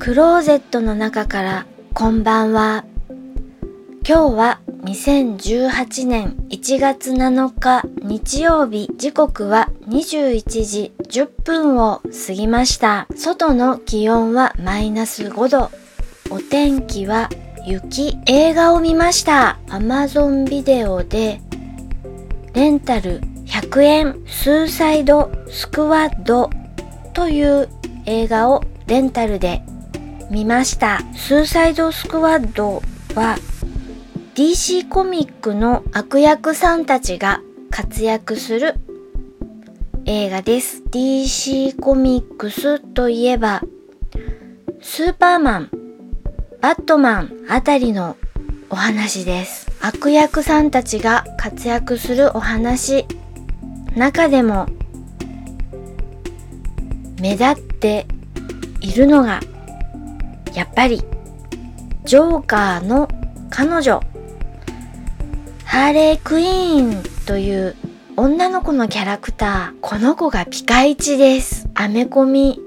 クローゼットの中からこんばんは。今日は2018年1月7日日曜日時刻は21時10分を過ぎました。外の気温はマイナス5度。お天気は雪。映画を見ました。Amazon ビデオでレンタル100円スーサイドスクワッドという映画をレンタルで見ました。スーサイドスクワッドは DC コミックの悪役さんたちが活躍する映画です。DC コミックスといえばスーパーマン、バットマンあたりのお話です。悪役さんたちが活躍するお話。中でも目立っているのがやっぱりジョーカーの彼女。ハーレークイーンという女の子のキャラクター。この子がピカイチです。アメコミ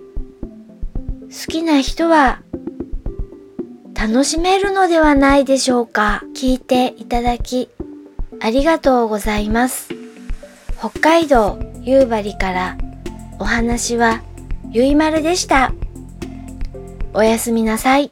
好きな人は楽しめるのではないでしょうか。聞いていただきありがとうございます。北海道夕張からお話はゆいまるでした。おやすみなさい。